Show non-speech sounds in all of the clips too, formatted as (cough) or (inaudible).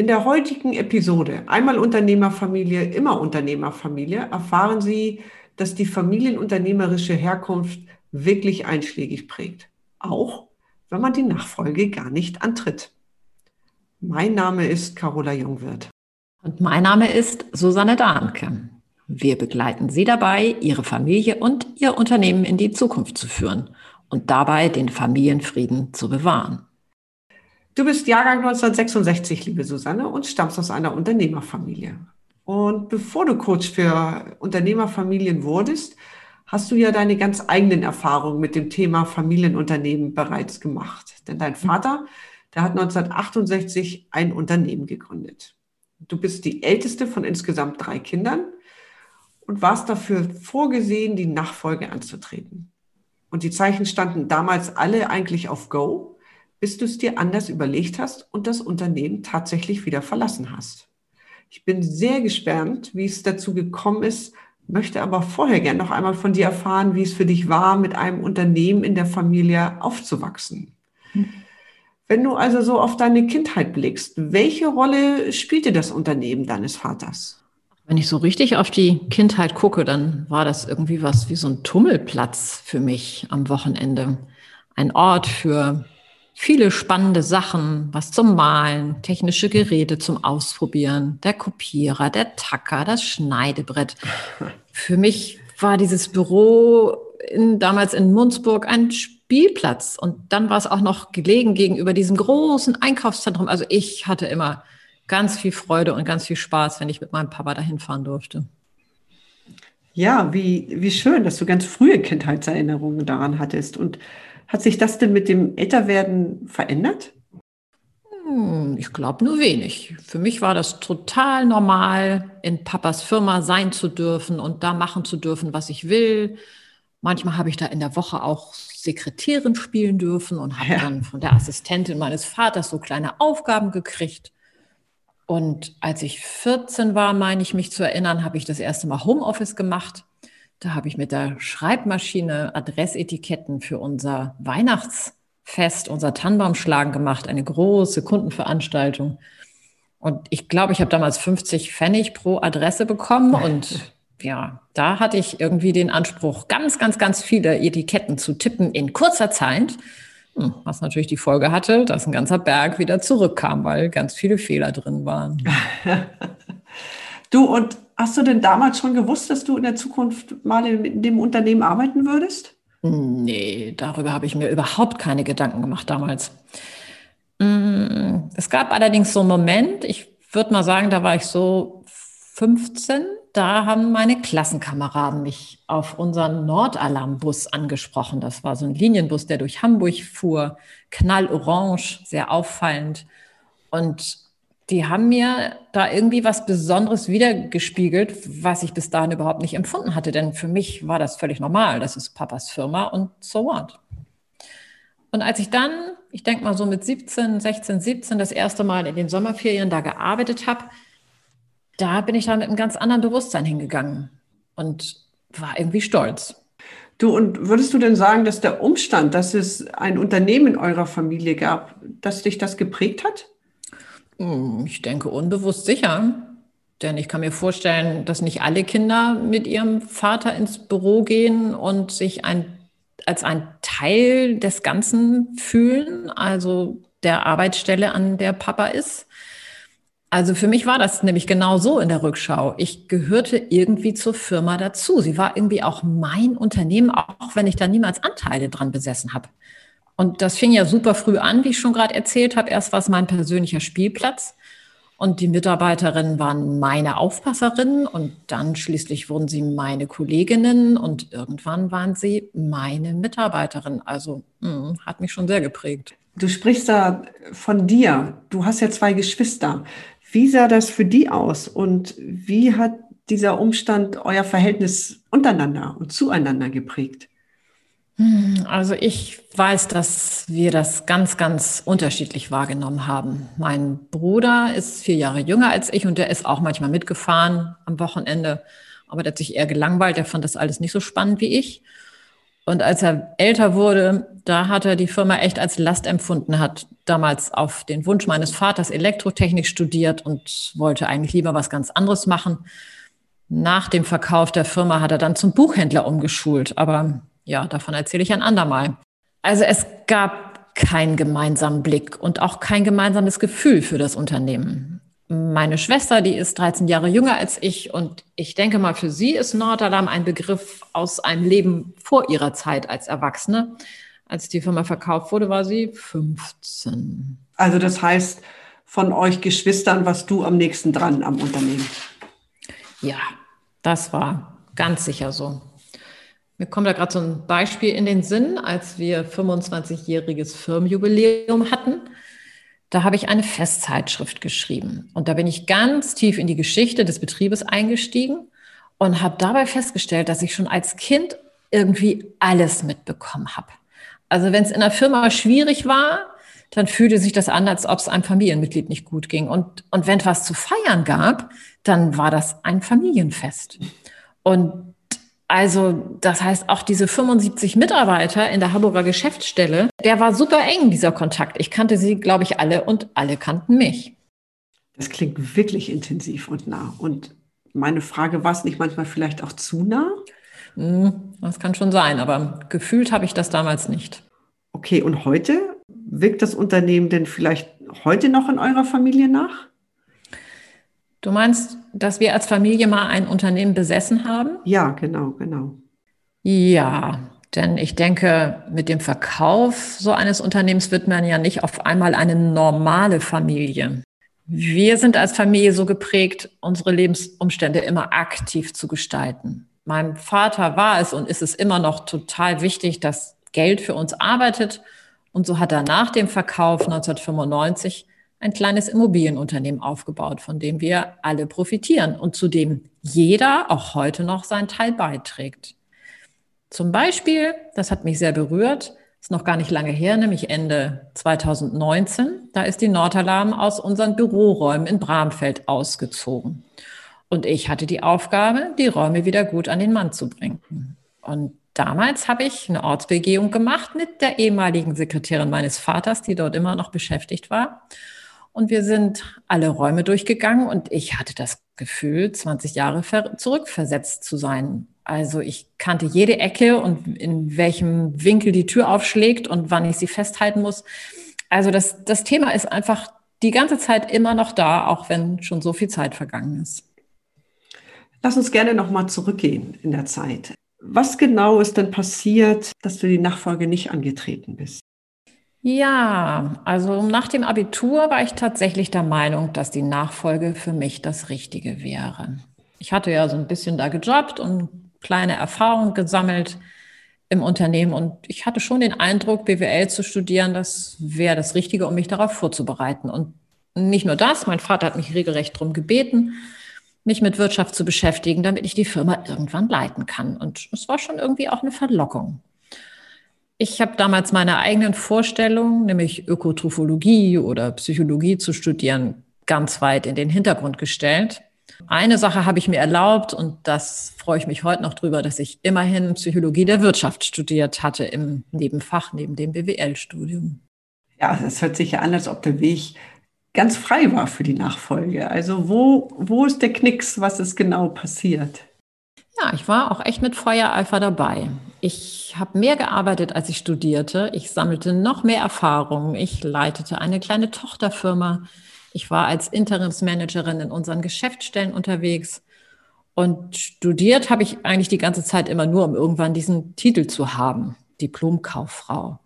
In der heutigen Episode Einmal Unternehmerfamilie, immer Unternehmerfamilie erfahren Sie, dass die familienunternehmerische Herkunft wirklich einschlägig prägt. Auch wenn man die Nachfolge gar nicht antritt. Mein Name ist Carola Jungwirth. Und mein Name ist Susanne Dahnke. Wir begleiten Sie dabei, Ihre Familie und Ihr Unternehmen in die Zukunft zu führen und dabei den Familienfrieden zu bewahren. Du bist Jahrgang 1966, liebe Susanne, und stammst aus einer Unternehmerfamilie. Und bevor du Coach für Unternehmerfamilien wurdest, hast du ja deine ganz eigenen Erfahrungen mit dem Thema Familienunternehmen bereits gemacht. Denn dein Vater, der hat 1968 ein Unternehmen gegründet. Du bist die älteste von insgesamt drei Kindern und warst dafür vorgesehen, die Nachfolge anzutreten. Und die Zeichen standen damals alle eigentlich auf Go bis du es dir anders überlegt hast und das Unternehmen tatsächlich wieder verlassen hast. Ich bin sehr gespannt, wie es dazu gekommen ist, möchte aber vorher gern noch einmal von dir erfahren, wie es für dich war, mit einem Unternehmen in der Familie aufzuwachsen. Wenn du also so auf deine Kindheit blickst, welche Rolle spielte das Unternehmen deines Vaters? Wenn ich so richtig auf die Kindheit gucke, dann war das irgendwie was wie so ein Tummelplatz für mich am Wochenende. Ein Ort für viele spannende Sachen, was zum Malen, technische Geräte zum Ausprobieren, der Kopierer, der Tacker, das Schneidebrett. Für mich war dieses Büro in, damals in Munzburg ein Spielplatz und dann war es auch noch gelegen gegenüber diesem großen Einkaufszentrum. Also ich hatte immer ganz viel Freude und ganz viel Spaß, wenn ich mit meinem Papa dahin fahren durfte. Ja, wie, wie schön, dass du ganz frühe Kindheitserinnerungen daran hattest. Und hat sich das denn mit dem Älterwerden verändert? Hm, ich glaube nur wenig. Für mich war das total normal, in Papas Firma sein zu dürfen und da machen zu dürfen, was ich will. Manchmal habe ich da in der Woche auch Sekretärin spielen dürfen und habe ja. dann von der Assistentin meines Vaters so kleine Aufgaben gekriegt. Und als ich 14 war, meine ich mich zu erinnern, habe ich das erste Mal Homeoffice gemacht. Da habe ich mit der Schreibmaschine Adressetiketten für unser Weihnachtsfest, unser Tannenbaumschlagen gemacht, eine große Kundenveranstaltung. Und ich glaube, ich habe damals 50 Pfennig pro Adresse bekommen und (laughs) ja, da hatte ich irgendwie den Anspruch, ganz, ganz, ganz viele Etiketten zu tippen in kurzer Zeit. Hm, was natürlich die Folge hatte, dass ein ganzer Berg wieder zurückkam, weil ganz viele Fehler drin waren. (laughs) du, und Hast du denn damals schon gewusst, dass du in der Zukunft mal in dem Unternehmen arbeiten würdest? Nee, darüber habe ich mir überhaupt keine Gedanken gemacht damals. Mm, es gab allerdings so einen Moment, ich würde mal sagen, da war ich so 15, da haben meine Klassenkameraden mich auf unseren Nordalarmbus angesprochen. Das war so ein Linienbus, der durch Hamburg fuhr, knallorange, sehr auffallend. Und die haben mir da irgendwie was Besonderes wiedergespiegelt, was ich bis dahin überhaupt nicht empfunden hatte. Denn für mich war das völlig normal. Das ist Papas Firma und so what. Und als ich dann, ich denke mal so mit 17, 16, 17 das erste Mal in den Sommerferien da gearbeitet habe, da bin ich dann mit einem ganz anderen Bewusstsein hingegangen und war irgendwie stolz. Du, und würdest du denn sagen, dass der Umstand, dass es ein Unternehmen in eurer Familie gab, dass dich das geprägt hat? Hm, ich denke unbewusst sicher. Denn ich kann mir vorstellen, dass nicht alle Kinder mit ihrem Vater ins Büro gehen und sich ein, als ein Teil des Ganzen fühlen, also der Arbeitsstelle, an der Papa ist. Also für mich war das nämlich genau so in der Rückschau. Ich gehörte irgendwie zur Firma dazu. Sie war irgendwie auch mein Unternehmen, auch wenn ich da niemals Anteile dran besessen habe. Und das fing ja super früh an, wie ich schon gerade erzählt habe. Erst war es mein persönlicher Spielplatz und die Mitarbeiterinnen waren meine Aufpasserinnen und dann schließlich wurden sie meine Kolleginnen und irgendwann waren sie meine Mitarbeiterinnen. Also mh, hm, hat mich schon sehr geprägt. Du sprichst da von dir. Du hast ja zwei Geschwister. Wie sah das für die aus und wie hat dieser Umstand euer Verhältnis untereinander und zueinander geprägt? Also ich weiß, dass wir das ganz, ganz unterschiedlich wahrgenommen haben. Mein Bruder ist vier Jahre jünger als ich und der ist auch manchmal mitgefahren am Wochenende. Aber der hat sich eher gelangweilt, der fand das alles nicht so spannend wie ich. Und als er älter wurde, da hat er die Firma echt als Last empfunden, hat damals auf den Wunsch meines Vaters Elektrotechnik studiert und wollte eigentlich lieber was ganz anderes machen. Nach dem Verkauf der Firma hat er dann zum Buchhändler umgeschult. Aber ja, davon erzähle ich ein andermal. Also es gab keinen gemeinsamen Blick und auch kein gemeinsames Gefühl für das Unternehmen. Meine Schwester, die ist 13 Jahre jünger als ich und ich denke mal, für sie ist Nordalarm ein Begriff aus einem Leben vor ihrer Zeit als Erwachsene. Als die Firma verkauft wurde, war sie 15. Also das heißt, von euch Geschwistern warst du am nächsten dran am Unternehmen? Ja, das war ganz sicher so. Mir kommt da gerade so ein Beispiel in den Sinn, als wir 25-jähriges Firmenjubiläum hatten. Da habe ich eine Festzeitschrift geschrieben. Und da bin ich ganz tief in die Geschichte des Betriebes eingestiegen und habe dabei festgestellt, dass ich schon als Kind irgendwie alles mitbekommen habe. Also wenn es in der Firma schwierig war, dann fühlte sich das an, als ob es einem Familienmitglied nicht gut ging. Und, und wenn was zu feiern gab, dann war das ein Familienfest. Und also das heißt, auch diese 75 Mitarbeiter in der Hamburger Geschäftsstelle, der war super eng, dieser Kontakt. Ich kannte sie, glaube ich, alle und alle kannten mich. Das klingt wirklich intensiv und nah. Und meine Frage, war es nicht manchmal vielleicht auch zu nah? Hm, das kann schon sein, aber gefühlt habe ich das damals nicht. Okay, und heute? Wirkt das Unternehmen denn vielleicht heute noch in eurer Familie nach? Du meinst, dass wir als Familie mal ein Unternehmen besessen haben? Ja, genau, genau. Ja, denn ich denke, mit dem Verkauf so eines Unternehmens wird man ja nicht auf einmal eine normale Familie. Wir sind als Familie so geprägt, unsere Lebensumstände immer aktiv zu gestalten. Meinem Vater war es und ist es immer noch total wichtig, dass Geld für uns arbeitet. Und so hat er nach dem Verkauf 1995 ein kleines Immobilienunternehmen aufgebaut, von dem wir alle profitieren und zu dem jeder auch heute noch seinen Teil beiträgt. Zum Beispiel, das hat mich sehr berührt, ist noch gar nicht lange her, nämlich Ende 2019, da ist die Nordalarm aus unseren Büroräumen in Bramfeld ausgezogen. Und ich hatte die Aufgabe, die Räume wieder gut an den Mann zu bringen. Und damals habe ich eine Ortsbegehung gemacht mit der ehemaligen Sekretärin meines Vaters, die dort immer noch beschäftigt war. Und wir sind alle Räume durchgegangen und ich hatte das Gefühl, 20 Jahre zurückversetzt zu sein. Also ich kannte jede Ecke und in welchem Winkel die Tür aufschlägt und wann ich sie festhalten muss. Also das, das Thema ist einfach die ganze Zeit immer noch da, auch wenn schon so viel Zeit vergangen ist. Lass uns gerne nochmal zurückgehen in der Zeit. Was genau ist denn passiert, dass du die Nachfolge nicht angetreten bist? Ja, also nach dem Abitur war ich tatsächlich der Meinung, dass die Nachfolge für mich das Richtige wäre. Ich hatte ja so ein bisschen da gejobbt und kleine Erfahrungen gesammelt im Unternehmen und ich hatte schon den Eindruck, BWL zu studieren, das wäre das Richtige, um mich darauf vorzubereiten. Und nicht nur das, mein Vater hat mich regelrecht darum gebeten, mich mit Wirtschaft zu beschäftigen, damit ich die Firma irgendwann leiten kann. Und es war schon irgendwie auch eine Verlockung. Ich habe damals meine eigenen Vorstellungen, nämlich Ökotrophologie oder Psychologie zu studieren, ganz weit in den Hintergrund gestellt. Eine Sache habe ich mir erlaubt und das freue ich mich heute noch drüber, dass ich immerhin Psychologie der Wirtschaft studiert hatte im Nebenfach, neben dem BWL-Studium. Ja, das hört sich ja an, als ob der Weg ganz frei war für die Nachfolge. Also wo, wo ist der Knicks? Was ist genau passiert? Ja, ich war auch echt mit Feuereifer dabei. Ich habe mehr gearbeitet, als ich studierte. Ich sammelte noch mehr Erfahrungen. Ich leitete eine kleine Tochterfirma. Ich war als Interimsmanagerin in unseren Geschäftsstellen unterwegs. Und studiert habe ich eigentlich die ganze Zeit immer nur, um irgendwann diesen Titel zu haben, Diplomkauffrau.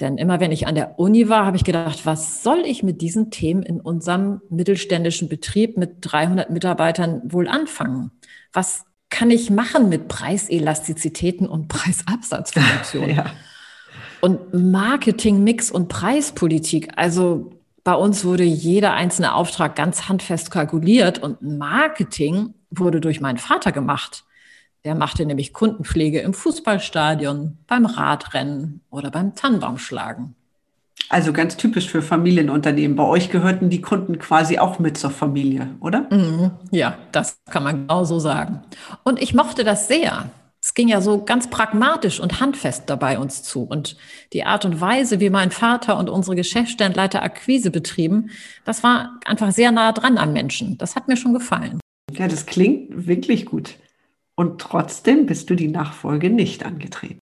Denn immer wenn ich an der Uni war, habe ich gedacht, was soll ich mit diesen Themen in unserem mittelständischen Betrieb mit 300 Mitarbeitern wohl anfangen? Was kann ich machen mit Preiselastizitäten und Preisabsatzfunktionen? (laughs) ja. Und Marketing, Mix und Preispolitik. Also bei uns wurde jeder einzelne Auftrag ganz handfest kalkuliert und Marketing wurde durch meinen Vater gemacht. Der machte nämlich Kundenpflege im Fußballstadion, beim Radrennen oder beim Tannenbaumschlagen. Also ganz typisch für Familienunternehmen. Bei euch gehörten die Kunden quasi auch mit zur Familie, oder? Mhm, ja, das kann man genau so sagen. Und ich mochte das sehr. Es ging ja so ganz pragmatisch und handfest dabei uns zu. Und die Art und Weise, wie mein Vater und unsere Geschäftsstellenleiter Akquise betrieben, das war einfach sehr nah dran am Menschen. Das hat mir schon gefallen. Ja, das klingt wirklich gut. Und trotzdem bist du die Nachfolge nicht angetreten.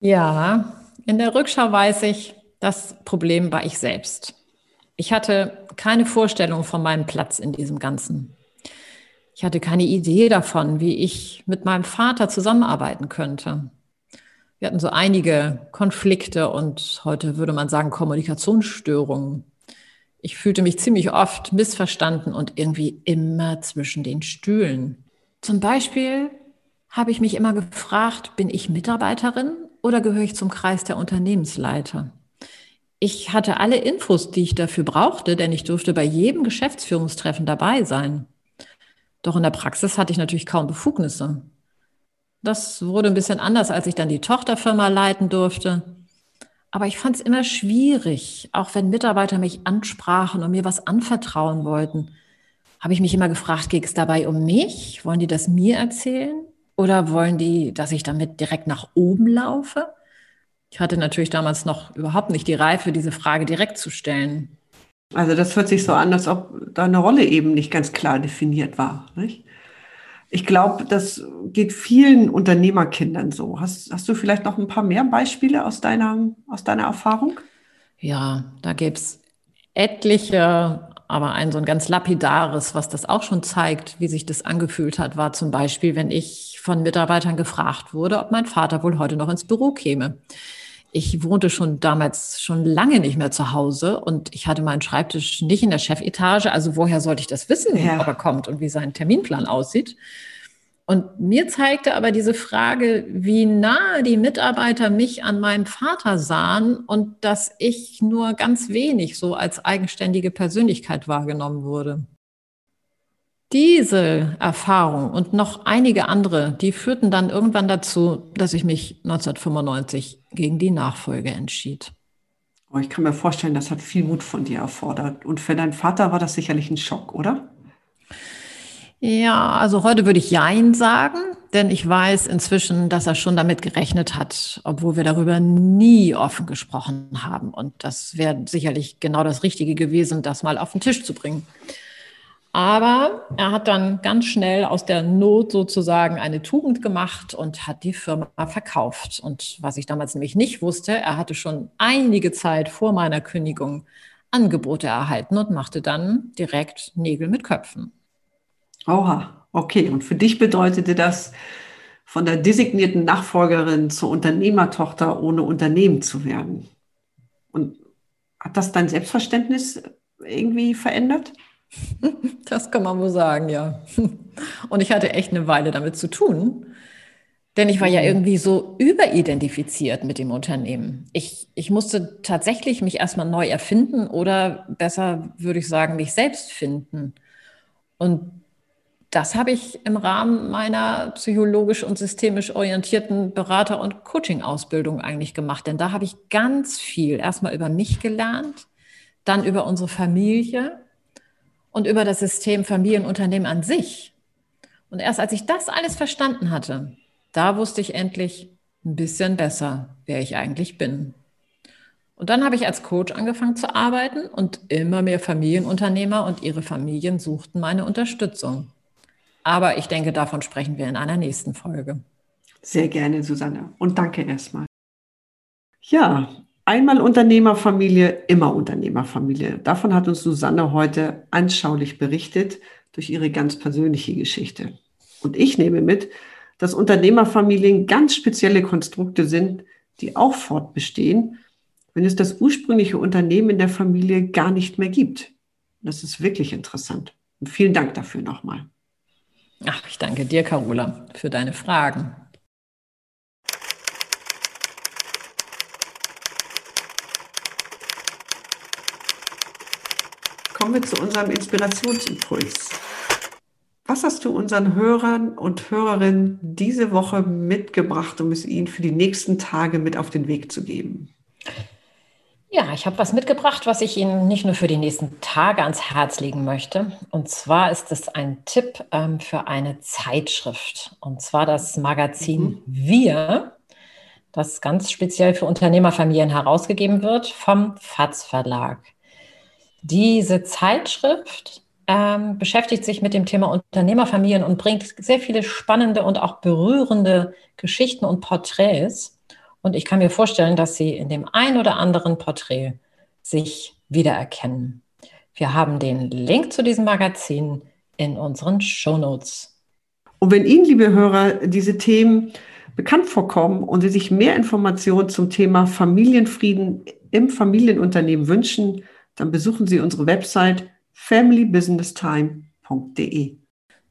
Ja, in der Rückschau weiß ich, das Problem war ich selbst. Ich hatte keine Vorstellung von meinem Platz in diesem Ganzen. Ich hatte keine Idee davon, wie ich mit meinem Vater zusammenarbeiten könnte. Wir hatten so einige Konflikte und heute würde man sagen Kommunikationsstörungen. Ich fühlte mich ziemlich oft missverstanden und irgendwie immer zwischen den Stühlen. Zum Beispiel habe ich mich immer gefragt, bin ich Mitarbeiterin oder gehöre ich zum Kreis der Unternehmensleiter? Ich hatte alle Infos, die ich dafür brauchte, denn ich durfte bei jedem Geschäftsführungstreffen dabei sein. Doch in der Praxis hatte ich natürlich kaum Befugnisse. Das wurde ein bisschen anders, als ich dann die Tochterfirma leiten durfte. Aber ich fand es immer schwierig, auch wenn Mitarbeiter mich ansprachen und mir was anvertrauen wollten. Habe ich mich immer gefragt, geht es dabei um mich? Wollen die das mir erzählen? Oder wollen die, dass ich damit direkt nach oben laufe? Ich hatte natürlich damals noch überhaupt nicht die Reife, diese Frage direkt zu stellen. Also das hört sich so an, als ob deine Rolle eben nicht ganz klar definiert war. Nicht? Ich glaube, das geht vielen Unternehmerkindern so. Hast, hast du vielleicht noch ein paar mehr Beispiele aus deiner, aus deiner Erfahrung? Ja, da gäbe es etliche, aber ein so ein ganz lapidares, was das auch schon zeigt, wie sich das angefühlt hat, war zum Beispiel, wenn ich von Mitarbeitern gefragt wurde, ob mein Vater wohl heute noch ins Büro käme ich wohnte schon damals schon lange nicht mehr zu Hause und ich hatte meinen Schreibtisch nicht in der Chefetage. Also woher sollte ich das wissen, ja. ob er kommt und wie sein Terminplan aussieht? Und mir zeigte aber diese Frage, wie nahe die Mitarbeiter mich an meinem Vater sahen und dass ich nur ganz wenig so als eigenständige Persönlichkeit wahrgenommen wurde. Diese Erfahrung und noch einige andere, die führten dann irgendwann dazu, dass ich mich 1995 gegen die Nachfolge entschied. Oh, ich kann mir vorstellen, das hat viel Mut von dir erfordert. Und für deinen Vater war das sicherlich ein Schock, oder? Ja, also heute würde ich Jein sagen, denn ich weiß inzwischen, dass er schon damit gerechnet hat, obwohl wir darüber nie offen gesprochen haben. Und das wäre sicherlich genau das Richtige gewesen, das mal auf den Tisch zu bringen. Aber er hat dann ganz schnell aus der Not sozusagen eine Tugend gemacht und hat die Firma verkauft. Und was ich damals nämlich nicht wusste, er hatte schon einige Zeit vor meiner Kündigung Angebote erhalten und machte dann direkt Nägel mit Köpfen. Oha, okay. Und für dich bedeutete das, von der designierten Nachfolgerin zur Unternehmertochter ohne Unternehmen zu werden. Und hat das dein Selbstverständnis irgendwie verändert? (laughs) Das kann man wohl sagen, ja. Und ich hatte echt eine Weile damit zu tun, denn ich war ja mhm. irgendwie so überidentifiziert mit dem Unternehmen. Ich, ich musste tatsächlich mich erstmal neu erfinden oder besser würde ich sagen, mich selbst finden. Und das habe ich im Rahmen meiner psychologisch und systemisch orientierten Berater- und Coaching-Ausbildung eigentlich gemacht. Denn da habe ich ganz viel erstmal über mich gelernt, dann über unsere Familie und über das System Familienunternehmen an sich. Und erst als ich das alles verstanden hatte, da wusste ich endlich ein bisschen besser, wer ich eigentlich bin. Und dann habe ich als Coach angefangen zu arbeiten und immer mehr Familienunternehmer und ihre Familien suchten meine Unterstützung. Aber ich denke, davon sprechen wir in einer nächsten Folge. Sehr gerne, Susanne. Und danke erstmal. Ja, Einmal Unternehmerfamilie, immer Unternehmerfamilie. Davon hat uns Susanne heute anschaulich berichtet durch ihre ganz persönliche Geschichte. Und ich nehme mit, dass Unternehmerfamilien ganz spezielle Konstrukte sind, die auch fortbestehen, wenn es das ursprüngliche Unternehmen in der Familie gar nicht mehr gibt. Das ist wirklich interessant. Und vielen Dank dafür nochmal. Ach, ich danke dir, Carola, für deine Fragen. Kommen wir zu unserem Inspirationsimpuls. Was hast du unseren Hörern und Hörerinnen diese Woche mitgebracht, um es ihnen für die nächsten Tage mit auf den Weg zu geben? Ja, ich habe was mitgebracht, was ich Ihnen nicht nur für die nächsten Tage ans Herz legen möchte. Und zwar ist es ein Tipp ähm, für eine Zeitschrift. Und zwar das Magazin mhm. Wir, das ganz speziell für Unternehmerfamilien herausgegeben wird vom FATS Verlag. Diese Zeitschrift ähm, beschäftigt sich mit dem Thema Unternehmerfamilien und bringt sehr viele spannende und auch berührende Geschichten und Porträts. Und ich kann mir vorstellen, dass Sie in dem ein oder anderen Porträt sich wiedererkennen. Wir haben den Link zu diesem Magazin in unseren Shownotes. Und wenn Ihnen, liebe Hörer, diese Themen bekannt vorkommen und Sie sich mehr Informationen zum Thema Familienfrieden im Familienunternehmen wünschen, dann besuchen Sie unsere Website familybusinesstime.de.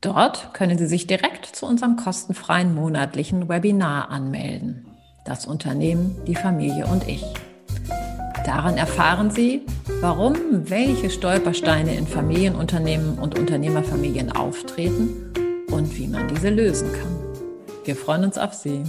Dort können Sie sich direkt zu unserem kostenfreien monatlichen Webinar anmelden. Das Unternehmen, die Familie und ich. Daran erfahren Sie, warum welche Stolpersteine in Familienunternehmen und Unternehmerfamilien auftreten und wie man diese lösen kann. Wir freuen uns auf Sie.